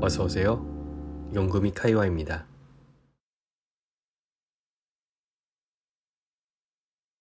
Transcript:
어서 오세요. 용금이 카이와입니다.